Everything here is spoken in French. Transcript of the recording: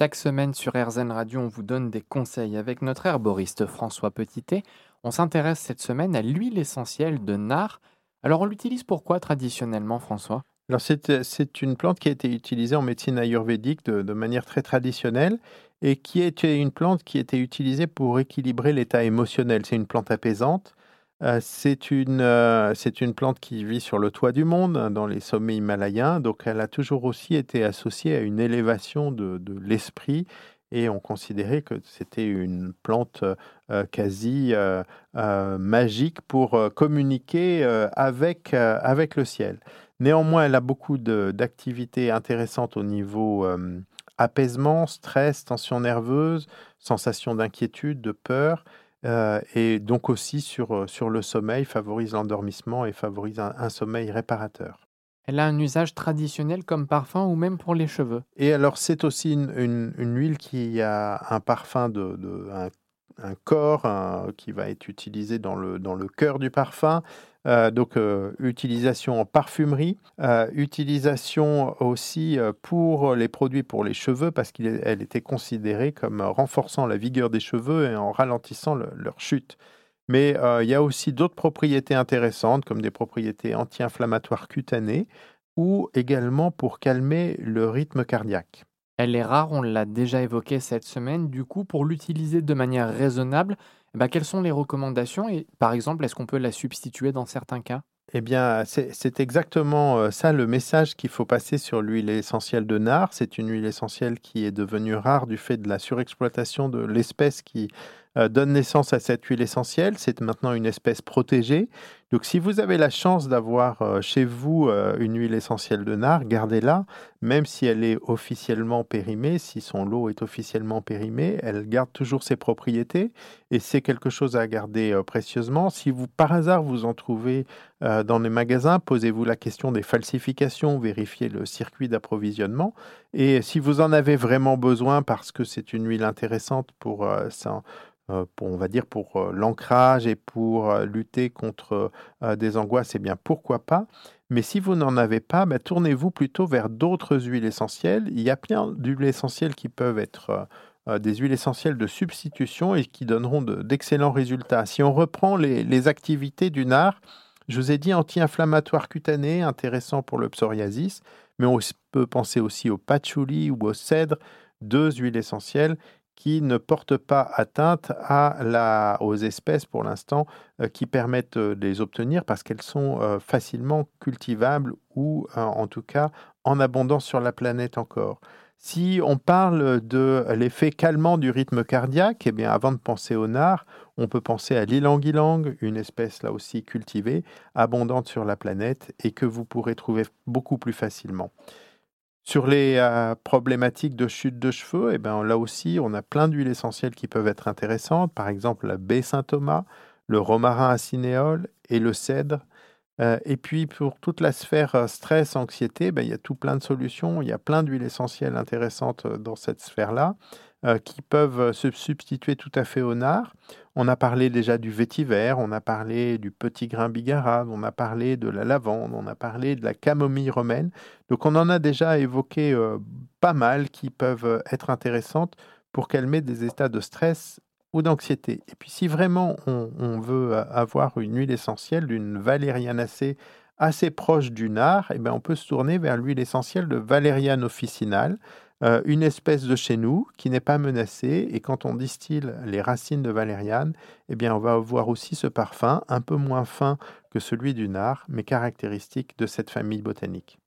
Chaque semaine sur RZN Radio, on vous donne des conseils avec notre herboriste François Petitet. On s'intéresse cette semaine à l'huile essentielle de nard. Alors on l'utilise pourquoi traditionnellement François? Alors c'est, c'est une plante qui a été utilisée en médecine ayurvédique de, de manière très traditionnelle et qui était une plante qui était utilisée pour équilibrer l'état émotionnel. C'est une plante apaisante. Euh, c'est une, euh, c'est une plante qui vit sur le toit du monde, hein, dans les sommets himalayens. Donc, elle a toujours aussi été associée à une élévation de, l'esprit. Et on considérait que c'était une plante euh, quasi magique pour communiquer avec, avec le ciel. Néanmoins, elle a beaucoup d'activités intéressantes au niveau apaisement, stress, tension nerveuse, sensation d'inquiétude, de peur. Euh, et donc aussi sur, sur le sommeil, favorise l'endormissement et favorise un, sommeil réparateur. Elle a un usage traditionnel comme parfum ou même pour les cheveux? Et alors c'est aussi une, une, huile qui a un parfum de, de un, corps qui va être utilisé dans le, dans cœur du parfum euh, donc, euh, utilisation en parfumerie, euh, utilisation aussi pour les produits pour les cheveux, parce qu'elle était considérée comme renforçant la vigueur des cheveux et en ralentissant leur chute. Mais il y a aussi d'autres propriétés intéressantes, comme des propriétés anti-inflammatoires cutanées, ou également pour calmer le rythme cardiaque. Elle est rare, on l'a déjà évoqué cette semaine. Du coup, pour l'utiliser de manière raisonnable, eh ben, quelles sont les recommandations et par exemple, est-ce qu'on peut la substituer dans certains cas? Eh bien, c'est exactement euh, ça le message qu'il faut passer sur l'huile essentielle de nard. C'est une huile essentielle qui est devenue rare du fait de la surexploitation de l'espèce qui donne naissance à cette huile essentielle. C'est maintenant une espèce protégée. Donc si vous avez la chance d'avoir euh, chez vous euh, une huile essentielle de nard, gardez-la, même si elle est officiellement périmée, si son lot est officiellement périmé, elle garde toujours ses propriétés et c'est quelque chose à garder précieusement. Si vous par hasard vous en trouvez dans les magasins, posez-vous la question des falsifications, vérifiez le circuit d'approvisionnement et si vous en avez vraiment besoin parce que c'est une huile intéressante pour euh, pour, on va dire pour euh, l'ancrage et pour euh, lutter contre des angoisses, eh bien pourquoi pas? Mais si vous n'en avez pas, bah, tournez-vous plutôt vers d'autres huiles essentielles. Il y a plein d'huiles essentielles qui peuvent être des huiles essentielles de substitution et qui donneront d'excellents résultats. Si on reprend les, les, activités du nard, je vous ai dit anti-inflammatoire cutané, intéressant pour le psoriasis, mais on peut penser aussi au patchouli ou au cèdre, deux huiles essentielles qui ne portent pas atteinte aux espèces pour l'instant euh, qui permettent euh, de les obtenir parce qu'elles sont euh, facilement cultivables ou en tout cas en abondance sur la planète encore. Si on parle de l'effet calmant du rythme cardiaque, eh bien avant de penser au nard, on peut penser à l'ilang-ilang, une espèce là aussi cultivée, abondante sur la planète et que vous pourrez trouver beaucoup plus facilement. Sur les euh, problématiques de chute de cheveux, eh ben, là aussi, on a plein d'huiles essentielles qui peuvent être intéressantes. Par exemple, la baie Saint-Thomas, le romarin cinéole et le cèdre. Euh, et puis, pour toute la sphère euh, stress, anxiété, ben, il y a tout plein de solutions. Il y a plein d'huiles essentielles intéressantes dans cette sphère-là. Euh, qui peuvent se substituer tout à fait au nard. On a parlé déjà du vétiver, on a parlé du petit grain bigarade, on a parlé de la lavande, on a parlé de la camomille romaine. Donc on en a déjà évoqué euh, pas mal qui peuvent être intéressantes pour calmer des états de stress ou d'anxiété. Et puis si vraiment on, veut avoir une huile essentielle d'une valérianacée assez proche du nard, eh bien on peut se tourner vers l'huile essentielle de valériane officinale. Euh, une espèce de chez nous qui n'est pas menacée. Et quand on distille les racines de valériane, eh bien, on va avoir aussi ce parfum, un peu moins fin que celui du nard, mais caractéristique de cette famille botanique.